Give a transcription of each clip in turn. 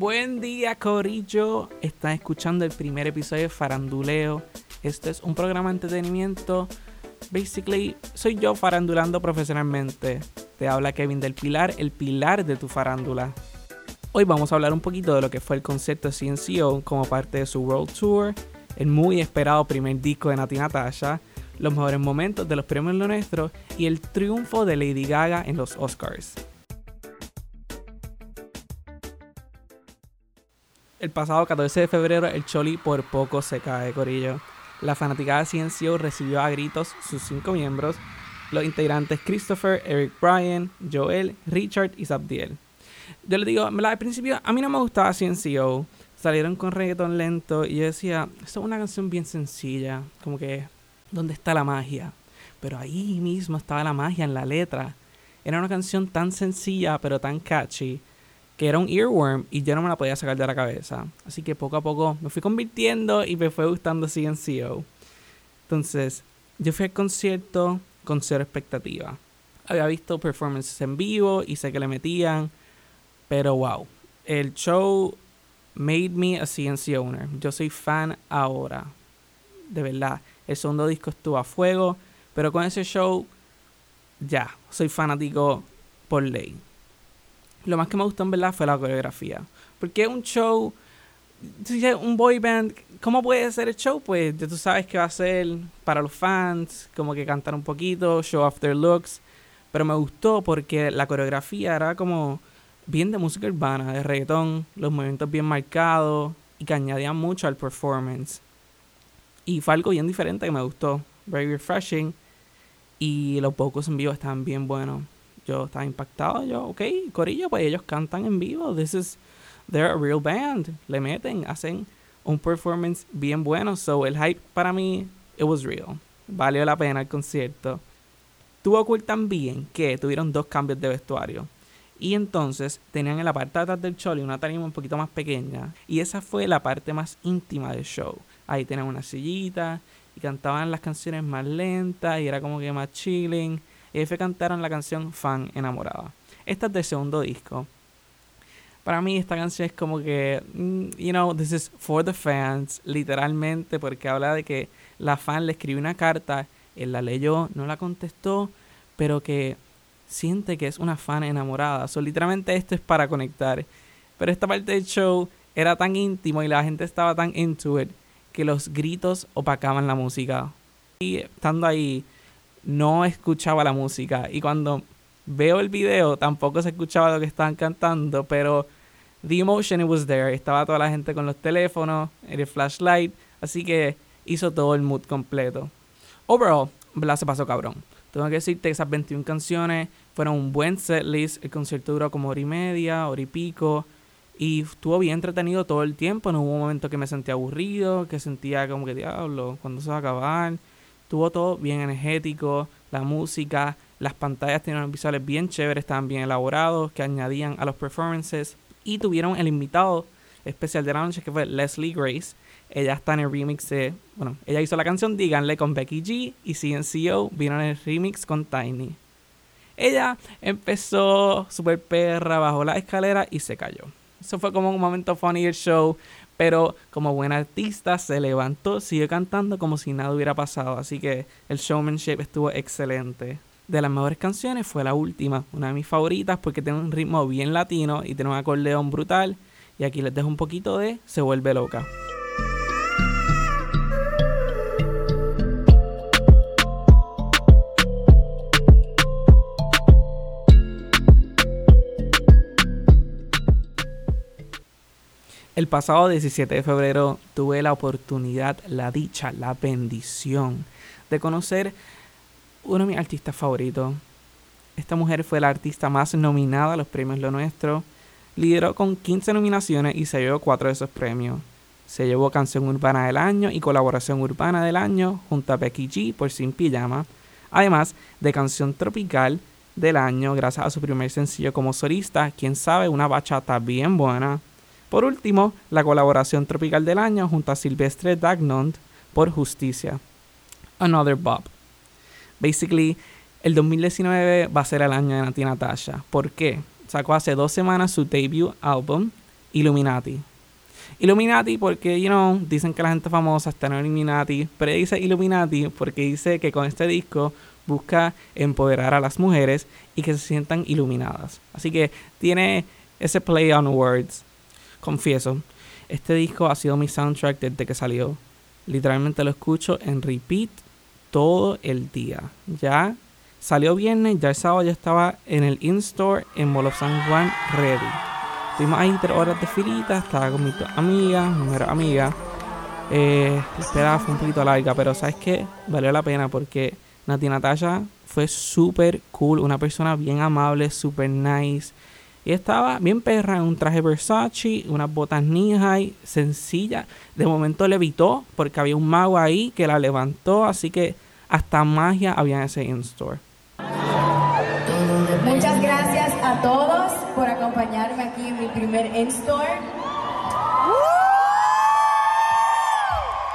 Buen día, Corillo. Están escuchando el primer episodio de Faranduleo. Este es un programa de entretenimiento. Basically, soy yo farandulando profesionalmente. Te habla Kevin del Pilar, el pilar de tu farándula. Hoy vamos a hablar un poquito de lo que fue el concierto de CNCO como parte de su World Tour, el muy esperado primer disco de Nati Natasha, los mejores momentos de los premios Lo Nuestro y el triunfo de Lady Gaga en los Oscars. El pasado 14 de febrero el Choli por poco se cae, Corillo. La fanaticada CNCO recibió a gritos sus cinco miembros, los integrantes Christopher, Eric Bryan, Joel, Richard y Zabdiel. Yo le digo, al principio a mí no me gustaba CNCO, salieron con reggaeton lento y yo decía, esto es una canción bien sencilla, como que, ¿dónde está la magia? Pero ahí mismo estaba la magia en la letra. Era una canción tan sencilla pero tan catchy que era un earworm y yo no me la podía sacar de la cabeza. Así que poco a poco me fui convirtiendo y me fue gustando CNCO. Entonces, yo fui al concierto con cero expectativa. Había visto performances en vivo y sé que le metían, pero wow, el show made me a CNC owner. Yo soy fan ahora. De verdad. El segundo disco estuvo a fuego. Pero con ese show, ya, soy fanático por ley lo más que me gustó en verdad fue la coreografía. Porque un show, un boy band, ¿cómo puede ser el show? Pues ya tú sabes que va a ser para los fans, como que cantar un poquito, show off their looks. Pero me gustó porque la coreografía era como bien de música urbana, de reggaetón, los movimientos bien marcados y que añadían mucho al performance. Y fue algo bien diferente que me gustó, very refreshing. Y los pocos en vivo estaban bien buenos yo estaba impactado. Yo, ok, Corillo, pues ellos cantan en vivo. This is, they're a real band. Le meten, hacen un performance bien bueno. So, el hype para mí, it was real. Valió la pena el concierto. Tuvo cool también que tuvieron dos cambios de vestuario. Y entonces tenían en la parte de atrás del choli una tarima un poquito más pequeña. Y esa fue la parte más íntima del show. Ahí tenían una sillita y cantaban las canciones más lentas y era como que más chilling. Y cantaron la canción Fan Enamorada. Esta es del segundo disco. Para mí esta canción es como que, mm, you know, this is for the fans, literalmente, porque habla de que la fan le escribió una carta, él la leyó, no la contestó, pero que siente que es una fan enamorada. So, literalmente esto es para conectar. Pero esta parte del show era tan íntimo y la gente estaba tan into it que los gritos opacaban la música. Y estando ahí, no escuchaba la música. Y cuando veo el video, tampoco se escuchaba lo que estaban cantando, pero the emotion it was there. Estaba toda la gente con los teléfonos, el flashlight, así que hizo todo el mood completo. Overall, Bla se pasó cabrón. Tengo que decirte que esas 21 canciones fueron un buen setlist. El concierto duró como hora y media, hora y pico. Y estuvo bien entretenido todo el tiempo. No hubo un momento que me sentía aburrido, que sentía como que diablo, cuando se va a acabar? Tuvo todo bien energético, la música, las pantallas tenían visuales bien chéveres, estaban bien elaborados, que añadían a los performances. Y tuvieron el invitado especial de la noche que fue Leslie Grace. Ella está en el remix de, bueno, ella hizo la canción Díganle con Becky G y CNCO vino en el remix con Tiny. Ella empezó super perra, bajó la escalera y se cayó. Eso fue como un momento funny del show. Pero como buena artista se levantó, siguió cantando como si nada hubiera pasado. Así que el showmanship estuvo excelente. De las mejores canciones fue la última, una de mis favoritas porque tiene un ritmo bien latino y tiene un acordeón brutal. Y aquí les dejo un poquito de Se vuelve loca. Pasado 17 de febrero tuve la oportunidad, la dicha, la bendición de conocer uno de mis artistas favoritos. Esta mujer fue la artista más nominada a los premios Lo Nuestro. Lideró con 15 nominaciones y se llevó 4 de esos premios. Se llevó Canción Urbana del Año y Colaboración Urbana del Año junto a Becky G por Sin Pijama. Además de Canción Tropical del Año gracias a su primer sencillo como solista, Quién sabe, una bachata bien buena por último, la colaboración tropical del año junto a Silvestre Dagnond por Justicia. Another Bob. Basically, el 2019 va a ser el año de Nati Natasha. ¿Por qué? Sacó hace dos semanas su debut álbum Illuminati. Illuminati porque, you know, dicen que la gente famosa está en Illuminati, pero dice Illuminati porque dice que con este disco busca empoderar a las mujeres y que se sientan iluminadas. Así que tiene ese play on words. Confieso, este disco ha sido mi soundtrack desde que salió. Literalmente lo escucho en repeat todo el día. Ya salió viernes, ya el sábado ya estaba en el in-store en Molo San Juan ready. Estuvimos ahí tres horas de filita, estaba con mis amigas, mi mejor amiga. Eh, la fue un poquito larga, pero ¿sabes qué? Valió la pena porque Nati Natasha fue súper cool, una persona bien amable, súper nice. Y estaba bien perra en un traje Versace, unas botas knee sencilla. De momento levitó porque había un mago ahí que la levantó, así que hasta magia había en ese in-store. Muchas gracias a todos por acompañarme aquí en mi primer in-store.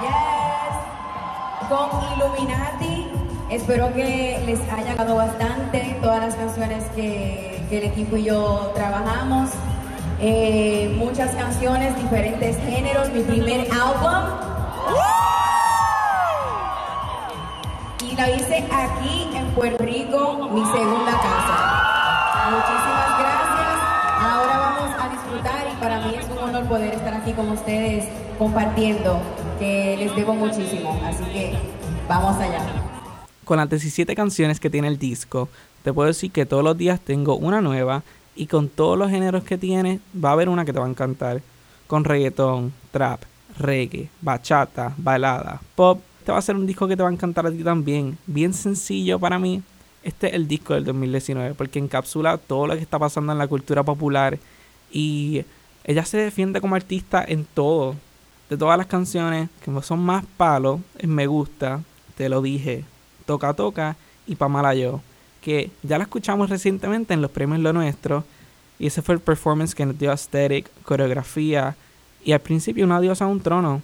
Yes. Con Illuminati. Espero que les haya gustado bastante todas las canciones que que el equipo y yo trabajamos. Eh, muchas canciones, diferentes géneros, mi primer álbum. Y la hice aquí en Puerto Rico, mi segunda casa. Muchísimas gracias. Ahora vamos a disfrutar y para mí es un honor poder estar aquí con ustedes compartiendo, que les debo muchísimo. Así que vamos allá. Con las 17 canciones que tiene el disco, te puedo decir que todos los días tengo una nueva y con todos los géneros que tiene va a haber una que te va a encantar. Con reggaetón, trap, reggae, bachata, balada, pop. Este va a ser un disco que te va a encantar a ti también. Bien sencillo para mí. Este es el disco del 2019 porque encapsula todo lo que está pasando en la cultura popular y ella se defiende como artista en todo. De todas las canciones que son más palos, me gusta, te lo dije, toca toca y pa' mala yo que ya la escuchamos recientemente en los premios Lo Nuestro. Y ese fue el performance que nos dio aesthetic, coreografía y al principio una diosa a un trono.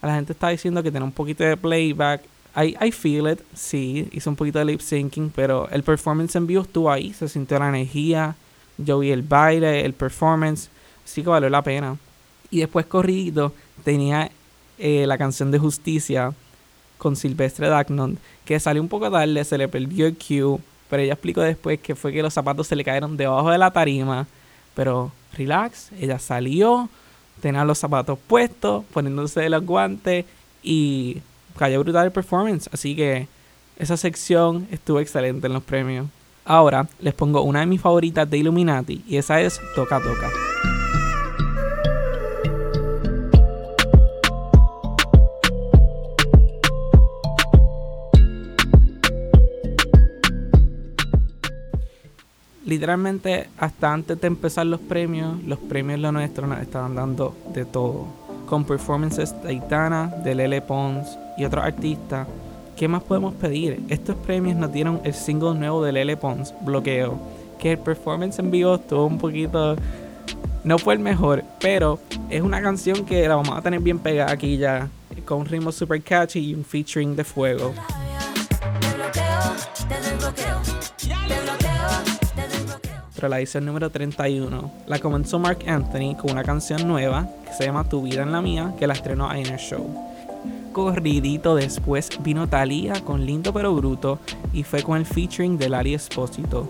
A la gente está diciendo que tiene un poquito de playback. I, feel it, sí, hizo un poquito de lip syncing, pero el performance en vivo estuvo ahí, se sintió la energía. Yo vi el baile, el performance, sí que valió la pena. Y después corrido tenía eh, la canción de Justicia con Silvestre Dagnon, que salió un poco tarde, se le perdió el cue pero ella explicó después que fue que los zapatos se le cayeron debajo de la tarima. Pero relax, ella salió, tenía los zapatos puestos, poniéndose los guantes y cayó brutal el performance. Así que esa sección estuvo excelente en los premios. Ahora les pongo una de mis favoritas de Illuminati y esa es Toca Toca. Literalmente hasta antes de empezar los premios, los premios lo nuestro nos estaban dando de todo. Con performances de Aitana, de Lele Pons y otros artistas. ¿Qué más podemos pedir? Estos premios nos dieron el single nuevo de Lele Pons, Bloqueo. Que el performance en vivo estuvo un poquito. No fue el mejor, pero es una canción que la vamos a tener bien pegada aquí ya. Con un ritmo super catchy y un featuring de fuego. La edición número 31. La comenzó Mark Anthony con una canción nueva que se llama Tu vida en la mía, que la estrenó en el show. Corridito después vino Thalía con Lindo pero Bruto y fue con el featuring de Lali Espósito.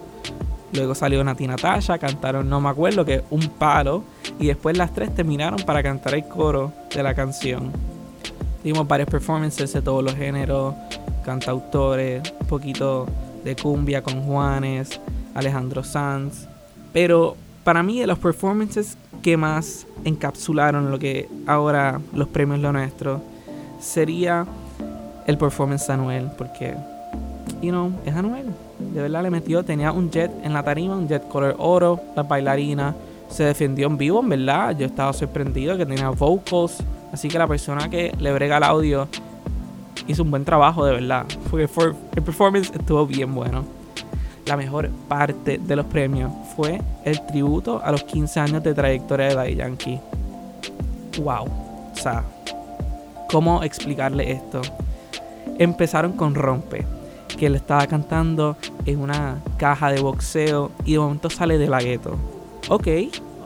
Luego salió Nati Natasha, cantaron No me acuerdo que un palo y después las tres terminaron para cantar el coro de la canción. Tuvimos varios performances de todos los géneros, cantautores, un poquito de cumbia con Juanes, Alejandro Sanz. Pero para mí de los performances que más encapsularon lo que ahora los premios lo nuestro sería el performance de Anuel, porque, you know, es Anuel. De verdad le metió, tenía un jet en la tarima, un jet color oro, la bailarina se defendió en vivo, en verdad. Yo estaba sorprendido que tenía vocals, así que la persona que le brega el audio hizo un buen trabajo, de verdad. Porque el performance estuvo bien bueno la mejor parte de los premios fue el tributo a los 15 años de trayectoria de Daddy Yankee. ¡Wow! O sea, ¿cómo explicarle esto? Empezaron con Rompe, que él estaba cantando en una caja de boxeo y de momento sale de la gueto. Ok,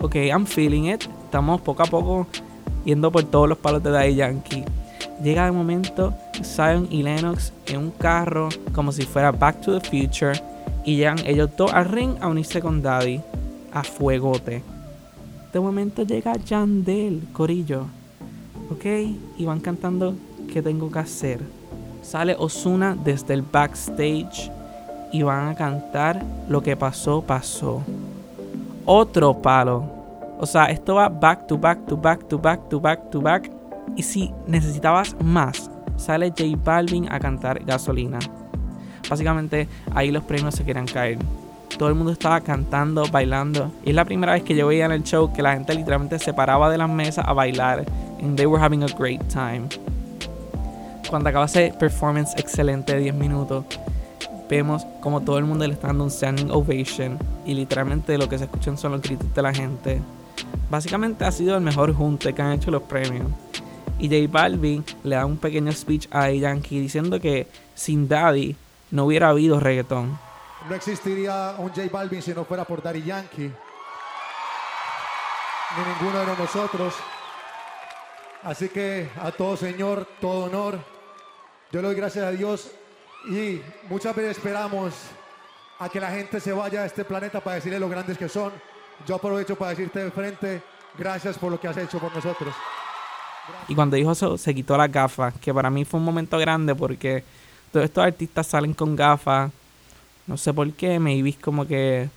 ok, I'm feeling it. estamos poco a poco yendo por todos los palos de Daddy Yankee. Llega de momento Zion y Lennox en un carro como si fuera Back to the Future y llegan ellos dos al ring a unirse con Daddy a fuegote. De momento llega Yandel, Corillo. ¿Ok? Y van cantando ¿Qué tengo que hacer? Sale Osuna desde el backstage y van a cantar Lo que pasó, pasó. Otro palo. O sea, esto va back to back to back to back to back to back. Y si necesitabas más, sale J Balvin a cantar gasolina. Básicamente ahí los premios se querían caer. Todo el mundo estaba cantando, bailando. Y es la primera vez que yo veía en el show que la gente literalmente se paraba de las mesas a bailar. And they were having a great time. Cuando acaba ese performance excelente de 10 minutos, vemos como todo el mundo le está dando un standing ovation. Y literalmente lo que se escuchan son los gritos de la gente. Básicamente ha sido el mejor junte que han hecho los premios. Y J Balvin le da un pequeño speech a Yankee diciendo que sin Daddy no hubiera habido reggaetón. No existiría un J Balvin si no fuera por Daddy Yankee. Ni ninguno de nosotros. Así que a todo Señor, todo honor. Yo le doy gracias a Dios y muchas veces esperamos a que la gente se vaya a este planeta para decirle lo grandes que son. Yo aprovecho para decirte de frente, gracias por lo que has hecho por nosotros. Y cuando dijo eso, se quitó las gafas, que para mí fue un momento grande porque todos estos artistas salen con gafas. No sé por qué, me vi como que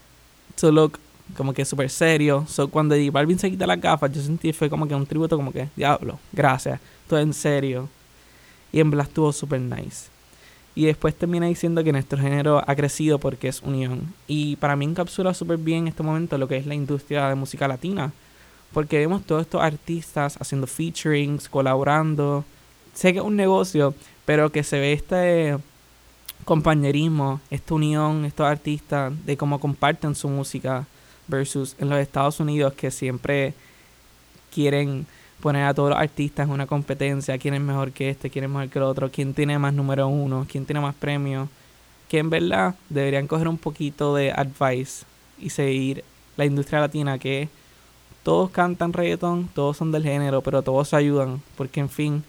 to look como que súper serio. So, cuando J Balvin se quita las gafas, yo sentí fue como que un tributo, como que, diablo, gracias, todo en serio. Y en Blast estuvo súper nice. Y después termina diciendo que nuestro género ha crecido porque es unión. Y para mí encapsula súper bien en este momento lo que es la industria de música latina. Porque vemos todos estos artistas haciendo featurings, colaborando. Sé que es un negocio, pero que se ve este compañerismo, esta unión, estos artistas, de cómo comparten su música versus en los Estados Unidos que siempre quieren poner a todos los artistas en una competencia, quién es mejor que este, quién es mejor que el otro, quién tiene más número uno, quién tiene más premios, que en verdad deberían coger un poquito de advice y seguir la industria latina que todos cantan reggaeton, todos son del género, pero todos ayudan, porque en fin,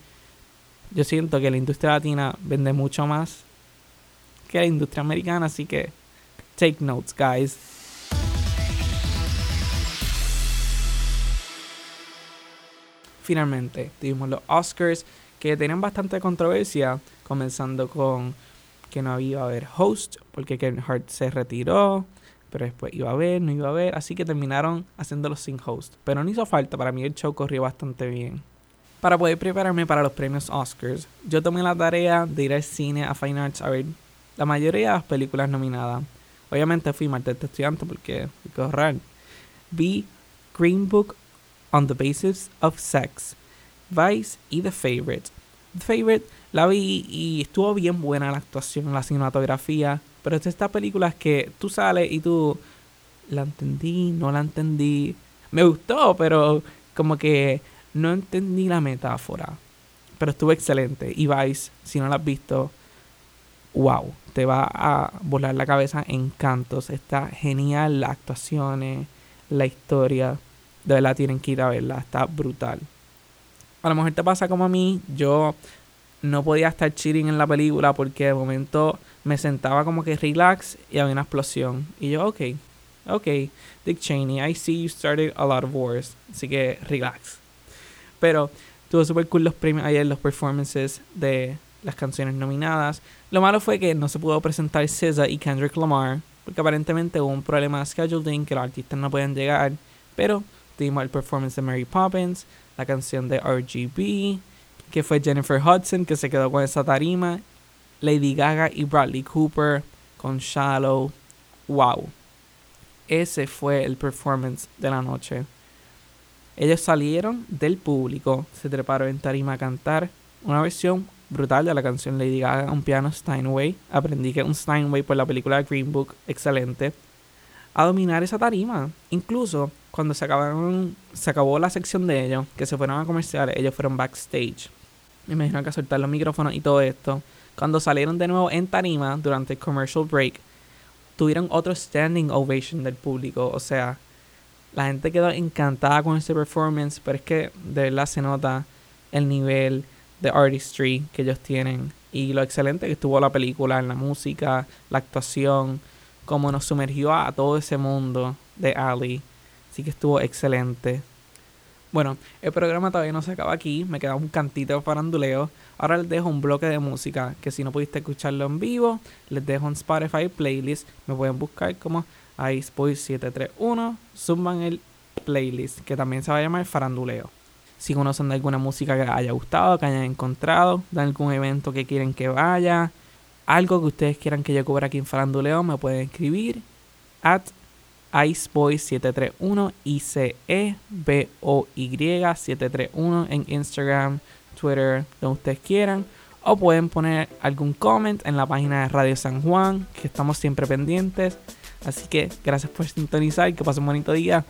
yo siento que la industria latina vende mucho más que la industria americana, así que take notes, guys. Finalmente, tuvimos los Oscars que tenían bastante controversia, comenzando con que no había a haber host, porque Kevin Hart se retiró, pero después iba a haber, no iba a haber, así que terminaron haciéndolo sin host. Pero no hizo falta, para mí el show corrió bastante bien. Para poder prepararme para los premios Oscars, yo tomé la tarea de ir al cine a Fine Arts a ver la mayoría de las películas nominadas. Obviamente fui martes de estudiante porque hay. Vi Green Book on the Basis of Sex, Vice y The Favorite. The Favorite la vi y estuvo bien buena la actuación, la cinematografía, pero es esta película que tú sales y tú la entendí, no la entendí. Me gustó, pero como que no entendí la metáfora. Pero estuvo excelente. Y Vice, si no la has visto, wow, te va a volar la cabeza en cantos. Está genial las actuaciones, la historia de verdad tienen que ir a verla, está brutal. A lo mejor te pasa como a mí, yo no podía estar chilling en la película porque de momento me sentaba como que relax y había una explosión. Y yo, ok, ok, Dick Cheney, I see you started a lot of wars, así que relax. Pero tuvo súper cool los premios ayer, los performances de las canciones nominadas. Lo malo fue que no se pudo presentar SZA y Kendrick Lamar, porque aparentemente hubo un problema de scheduling que los artistas no podían llegar, pero tuvimos el performance de Mary Poppins, la canción de RGB, que fue Jennifer Hudson, que se quedó con esa tarima, Lady Gaga y Bradley Cooper con Shallow. ¡Wow! Ese fue el performance de la noche. Ellos salieron del público, se treparon en tarima a cantar una versión brutal de la canción Lady Gaga, un piano Steinway. Aprendí que un Steinway por la película Green Book, excelente. A dominar esa tarima. Incluso cuando se, acabaron, se acabó la sección de ellos, que se fueron a comerciales, ellos fueron backstage. Me imagino que a soltar los micrófonos y todo esto. Cuando salieron de nuevo en tarima durante el commercial break, tuvieron otro standing ovation del público. O sea, La gente quedó encantada con ese performance, pero es que de verdad se nota el nivel de artistry que ellos tienen y lo excelente que estuvo la película en la música, la actuación, cómo nos sumergió a todo ese mundo de Ali. Así que estuvo excelente. Bueno, el programa todavía no se acaba aquí, me queda un cantito de faranduleo. Ahora les dejo un bloque de música que si no pudiste escucharlo en vivo, les dejo un Spotify playlist. Me pueden buscar como IceBoy731, suban el playlist que también se va a llamar faranduleo. Si conocen de alguna música que haya gustado, que hayan encontrado, de algún evento que quieren que vaya, algo que ustedes quieran que yo cubra aquí en Faranduleo, me pueden escribir at Iceboy731 I-C-E-B-O-Y 731 en Instagram, Twitter, donde ustedes quieran. O pueden poner algún comment en la página de Radio San Juan, que estamos siempre pendientes. Así que gracias por sintonizar, que pasen un bonito día.